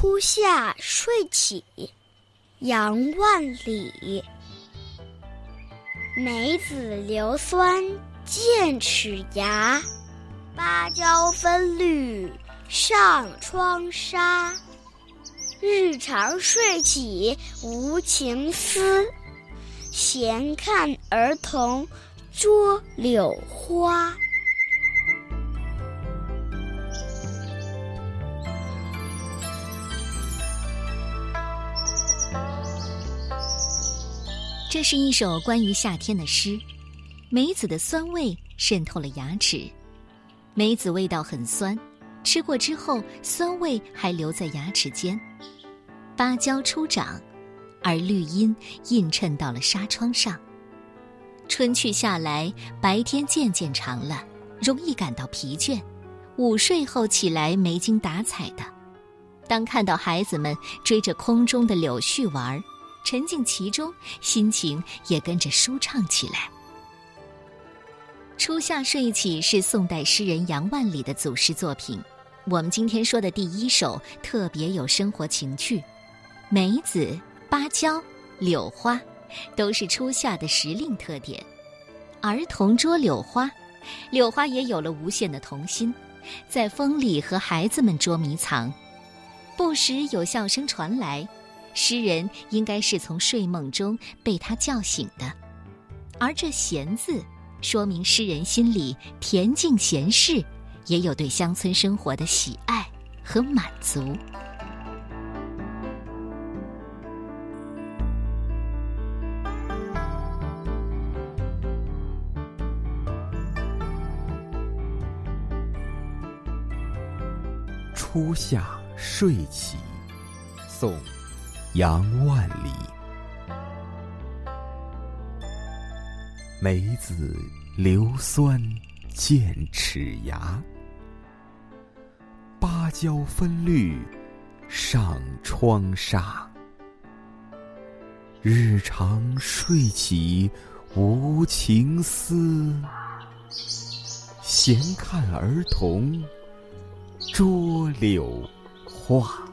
初夏睡起，杨万里。梅子硫酸剑齿牙，芭蕉分绿上窗纱。日长睡起无情思，闲看儿童捉柳花。这是一首关于夏天的诗。梅子的酸味渗透了牙齿，梅子味道很酸，吃过之后酸味还留在牙齿间。芭蕉初长，而绿荫映衬到了纱窗上。春去夏来，白天渐渐长了，容易感到疲倦。午睡后起来没精打采的。当看到孩子们追着空中的柳絮玩儿。沉浸其中，心情也跟着舒畅起来。初夏睡起是宋代诗人杨万里的祖诗作品。我们今天说的第一首特别有生活情趣，梅子、芭蕉、柳花，都是初夏的时令特点。儿童捉柳花，柳花也有了无限的童心，在风里和孩子们捉迷藏，不时有笑声传来。诗人应该是从睡梦中被他叫醒的，而这“闲”字，说明诗人心里恬静闲适，也有对乡村生活的喜爱和满足。初夏睡起，宋。杨万里，梅子硫酸剑齿牙，芭蕉分绿上窗纱。日长睡起无情思，闲看儿童捉柳花。